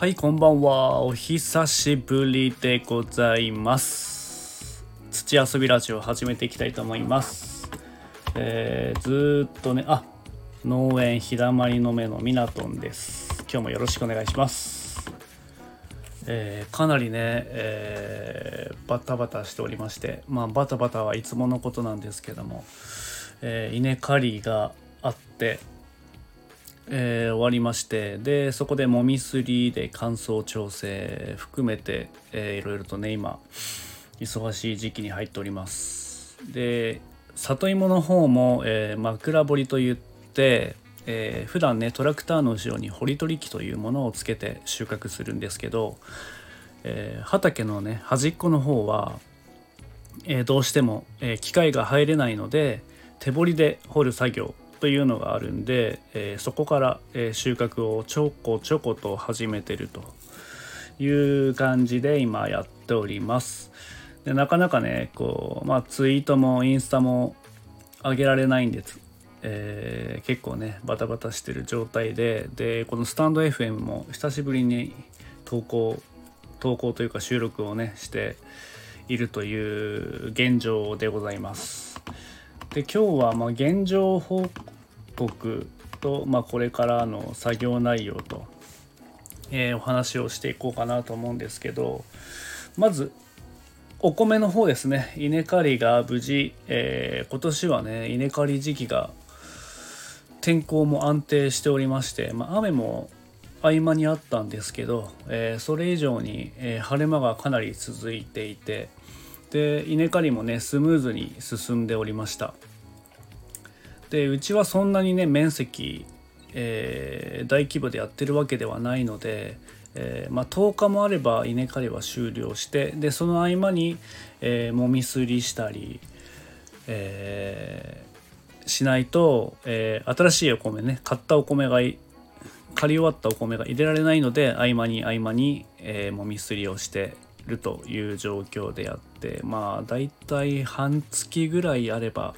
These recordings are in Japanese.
はいこんばんは。お久しぶりでございます。土遊びラジオ始めていきたいと思います。えー、ずっとねあ農園ひだまりの目のミナトンです。今日もよろしくお願いします。えーかなりね、えーバタバタしておりましてまあバタバタはいつものことなんですけども、え稲刈りがあってえー終わりましてでそこでもみすりで乾燥調整含めて、えーいろいろとね今忙しい時期に入っております。で里芋の方も、えー枕掘りといって、えー普段ねトラクターの後ろに掘り取り機というものをつけて収穫するんですけど、えー畑のね端っこの方は、えーどうしても、え機械が入れないので手掘りで掘る作業というのがあるんで、えーそこから、え収穫をちょこちょこと始めてるという感じで今やっております。でなかなかねこう、まあ、ツイートもインスタも上げられないんです、えー結構ねバタバタしてる状態ででこのスタンド FM も久しぶりに投稿投稿というか収録をねしているという現状でございます。で今日はま現状報告と、まあ、これからの作業内容と、えーお話をしていこうかなと思うんですけどまずお米の方ですね。稲刈りが無事、えー今年はね稲刈り時期が天候も安定しておりまして、まあ、雨も合間にあったんですけど、えーそれ以上に、え晴れ間がかなり続いていてで稲刈りもねスムーズに進んでおりました。でうちはそんなにね面積、えー大規模でやってるわけではないので、えーまあ、10日もあれば稲刈りは終了してでその合間に、えーもみすりしたり、えーしないと、え新しいお米ね買ったお米が刈り終わったお米が入れられないので合間に合間に、えーもみすりをしてるという状況でやってまあだいたい半月ぐらいあれば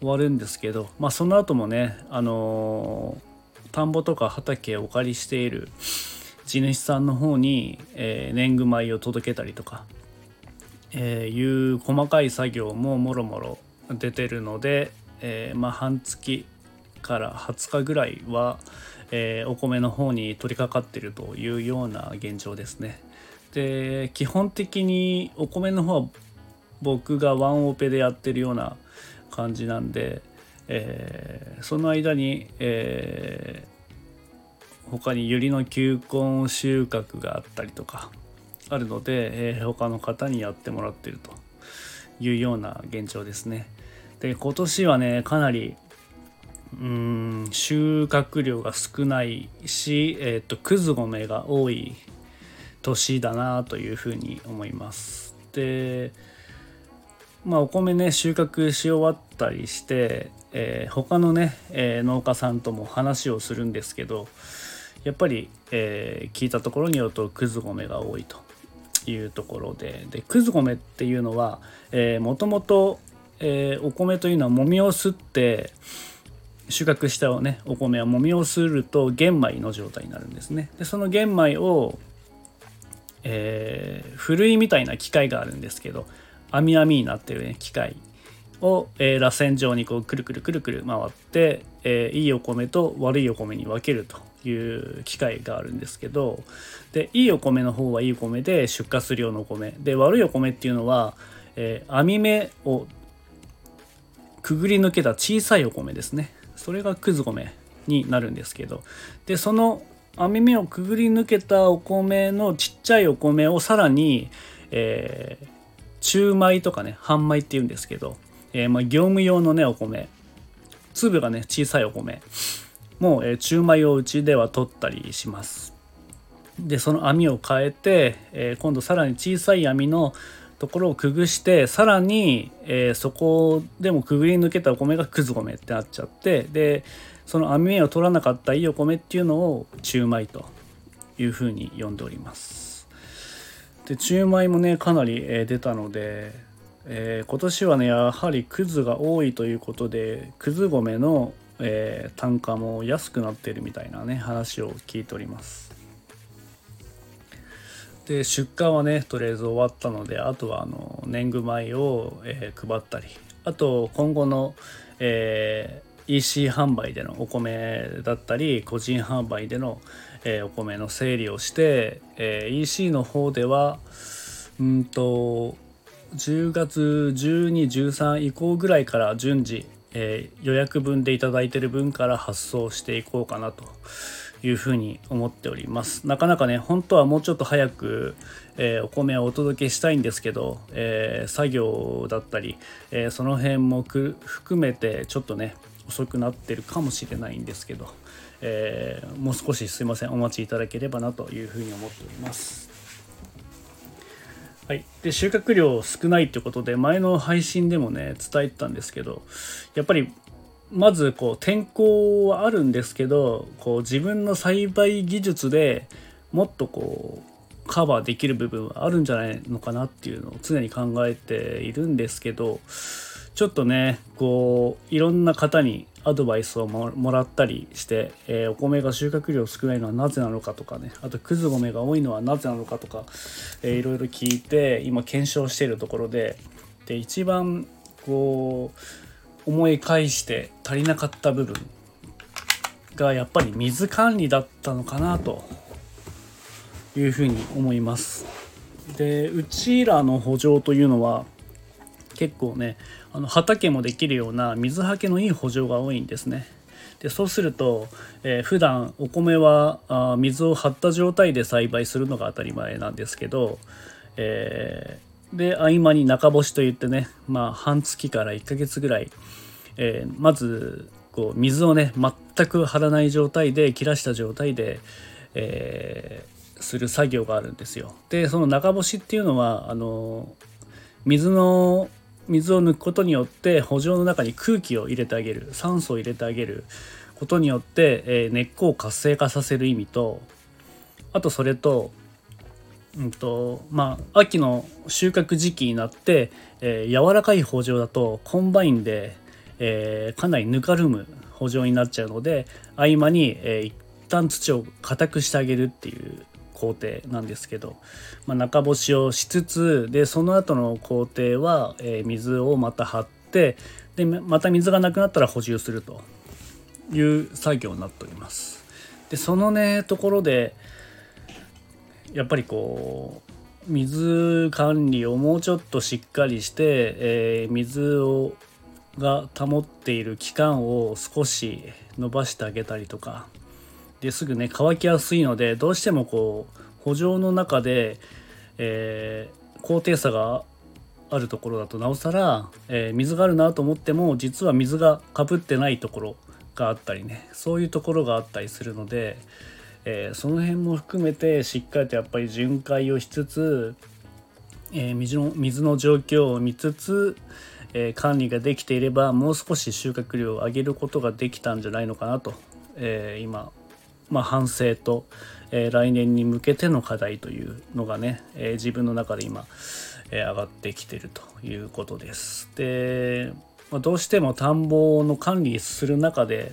終わるんですけどまあその後もねあのー田んぼとか畑をお借りしている地主さんの方に、えー年貢米を届けたりとか、えーいう細かい作業ももろもろ出てるので、えーまあ半月から20日ぐらいは、えーお米の方に取り掛かってるというような現状ですね。で基本的にお米の方は僕がワンオペでやってるような感じなんで、えーその間に、えー他にユリの球根収穫があったりとかあるので、えー他の方にやってもらってるというような現状ですね。で今年はねかなりうーん収穫量が少ないし、えー、とくず米が多い年だなというふうに思います。でまあお米ね収穫し終わったりして、えー他のね、えー農家さんとも話をするんですけどやっぱり、えー聞いたところによるとくず米が多いというところででくず米っていうのはもともとお米というのはもみをすって収穫したねお米はもみをすると玄米の状態になるんですね。でその玄米を、えー、ふるいみたいな機械があるんですけど網網になってる、ね、機械を、えー螺旋状にこうくるくるくるくる回って、えーいいお米と悪いお米に分けるという機械があるんですけどでいいお米の方はいいお米で出荷するようなお米。で悪いお米っていうのは、えー網目をくぐり抜けた小さいお米ですね。それがくず米になるんですけど。でその網目をくぐり抜けたお米のちっちゃいお米をさらに、えー中米とかね半米っていうんですけど、えーまあ、業務用のねお米。粒がね小さいお米。もう、えー中米をうちでは取ったりします。でその網を変えて、え今度さらに小さい網のところをくぐしてさらに、えそこでもくぐり抜けたお米がくず米ってなっちゃってでその網目を取らなかったいいお米っていうのを中米というふうに呼んでおります。で中米もねかなり、えー出たので、えー今年はねやはりくずが多いということでくず米の、えー単価も安くなってるみたいなね話を聞いております。で出荷はねとりあえず終わったのであとはあの年貢米を、えー、配ったりあと今後の、えー、EC 販売でのお米だったり個人販売での、え、お米の整理をして、え、EC の方ではうんと10月1213以降ぐらいから順次、え、予約分で頂いてる分から発送していこうかなというふうに思っております。なかなかね本当はもうちょっと早く、え、お米をお届けしたいんですけど、え、作業だったり、えその辺も含めてちょっとね遅くなってるかもしれないんですけど、えもう少しすいませんお待ちいただければなというふうに思っております。はい、で収穫量少ないってことで前の配信でもね伝えてたんですけどやっぱりまずこう天候はあるんですけどこう自分の栽培技術でもっとこうカバーできる部分はあるんじゃないのかなっていうのを常に考えているんですけどちょっとねこういろんな方にアドバイスをもらったりして、えー、お米が収穫量少ないのはなぜなのかとかねあとくず米が多いのはなぜなのかとか、えー、いろいろ聞いて今検証しているところでで一番こう思い返して足りなかった部分がやっぱり水管理だったのかなというふうに思います。でうちらの補助というのは結構ねあの畑もできるような水はけのいい補助が多いんですね。でそうすると、えー、普段お米はあ水を張った状態で栽培するのが当たり前なんですけど、えー、で合間に中干しといってね、まあ、半月から1ヶ月ぐらいえー、まずこう水をね全く張らない状態で切らした状態で、えー、する作業があるんですよ。でその中干しっていうのはあの水の水を抜くことによって補助の中に空気を入れてあげる。酸素を入れてあげることによって、えー、根っこを活性化させる意味とあとそれとうんとまあ、秋の収穫時期になって、えー、柔らかい圃場だとコンバインで、えー、かなりぬかるむ圃場になっちゃうので合間に、えー、一旦土を硬くしてあげるっていう工程なんですけど、まあ、中干しをしつつでその後の工程は、えー、水をまた張ってでまた水がなくなったら補充するという作業になっております。でそのねところでやっぱりこう水管理をもうちょっとしっかりして、えー、水をが保っている期間を少し伸ばしてあげたりとかですぐね乾きやすいのでどうしてもこう補助の中で、えー、高低差があるところだとなおさら、えー、水があるなと思っても実は水がかぶってないところがあったりねそういうところがあったりするので、えー、その辺も含めてしっかりとやっぱり巡回をしつつ、え水の水の状況を見つつえ、管理ができていればもう少し収穫量を上げることができたんじゃないのかなと、えー、今、まあ、反省と、えー、来年に向けての課題というのがね、え自分の中で今、え上がってきてるということです。で、まあ、どうしても田んぼの管理する中で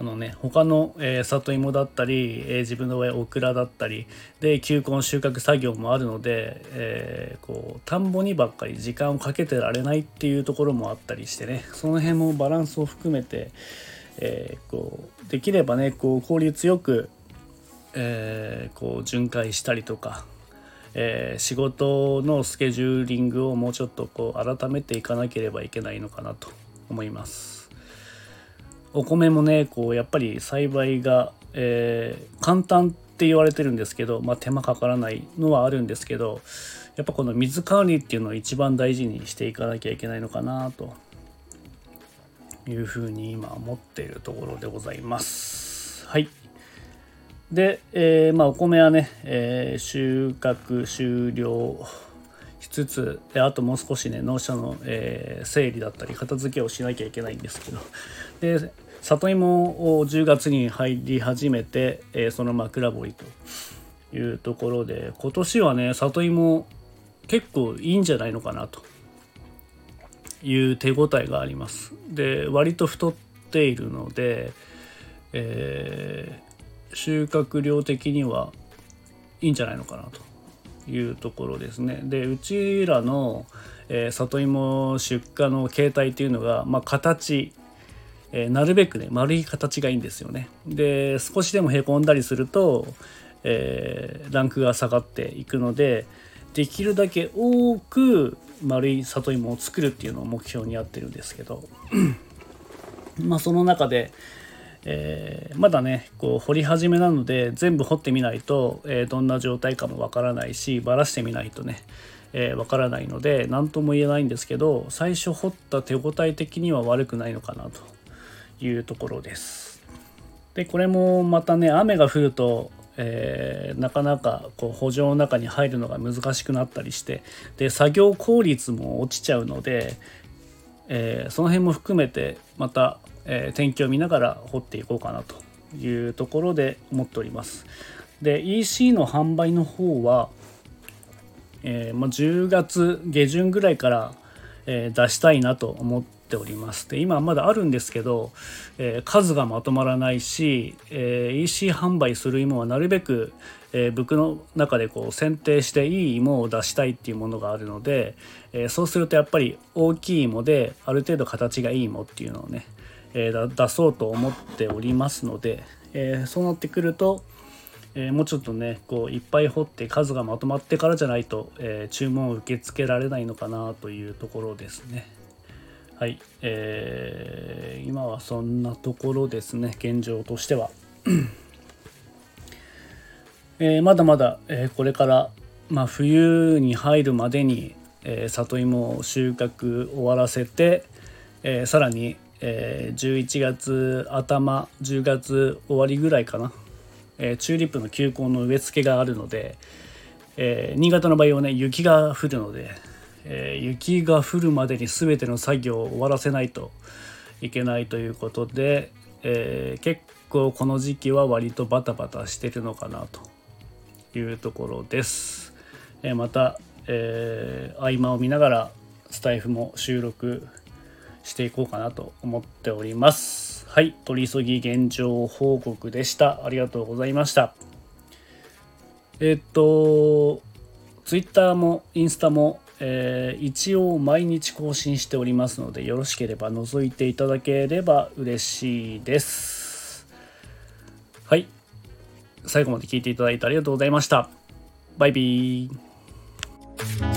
あのね他の、えー、里芋だったり、えー、自分の上オクラだったりで球根収穫作業もあるので、えー、こう田んぼにばっかり時間をかけてられないっていうところもあったりしてねその辺もバランスを含めて、えこうできればねこう効率よく、えこう巡回したりとかえー、仕事のスケジューリングをもうちょっとこう改めていかなければいけないのかなと思います。お米もねこうやっぱり栽培が、え、簡単って言われてるんですけど、まあ、手間かからないのはあるんですけどやっぱこの水管理っていうのを一番大事にしていかなきゃいけないのかなというふうに今思っているところでございます。はい。で、えー、まあ、お米はね、えー、収穫終了しつつであともう少しね農舎の、えー、整理だったり片付けをしなきゃいけないんですけど。で里芋を10月に入り始めて、えー、その枕掘りというところで今年はね里芋結構いいんじゃないのかなと。いう手応えがありますで割と太っているので、えー、収穫量的にはいいんじゃないのかなというところですね。でうちらの、えー、里芋出荷の形態っていうのが、まあ、形えー、なるべくね丸い形がいいんですよね。で少しでもへこんだりすると、えー、ランクが下がっていくのでできるだけ多く丸い里芋を作るっていうのを目標にやってるんですけど まあその中で、えー、まだねこう掘り始めなので全部掘ってみないと、えー、どんな状態かもわからないしばらしてみないとねえー、からないので何とも言えないんですけど最初掘った手応え的には悪くないのかなというところです。でこれもまたね雨が降ると、えー、なかなかこう補助の中に入るのが難しくなったりしてで作業効率も落ちちゃうので、えー、その辺も含めてまた、えー、天気を見ながら掘っていこうかなというところで思っております。で EC の販売の方は、えーまあ、10月下旬ぐらいから、えー、出したいなと思っておりますで今まだあるんですけど、えー、数がまとまらないし、えー、EC 販売する芋はなるべく、えー、僕の中でこう選定していい芋を出したいっていうものがあるので、えそうするとやっぱり大きい芋である程度形がいい芋っていうのをね、え出そうと思っておりますので、えそうなってくるとえー、もうちょっとねこういっぱい掘って数がまとまってからじゃないと、えー、注文を受け付けられないのかなというところですね。はい、えー、今はそんなところですね現状としては。えー、まだまだ、えー、これから、まあ、冬に入るまでに、えー、里芋を収穫終わらせて、えー、さらに、えー、11月頭10月終わりぐらいかなえー、チューリップの球根の植え付けがあるので、えー、新潟の場合はね雪が降るので、えー、雪が降るまでに全ての作業を終わらせないといけないということで、え結構この時期は割とバタバタしてるのかなというところです。えまた、え合間を見ながらスタイフも収録していこうかなと思っております。はい、取り急ぎ現状報告でした。ありがとうございました。えっと、Twitter もインスタも、えー、一応毎日更新しておりますので、よろしければ覗いていただければ嬉しいです。はい、最後まで聞いていただいてありがとうございました。バイビー。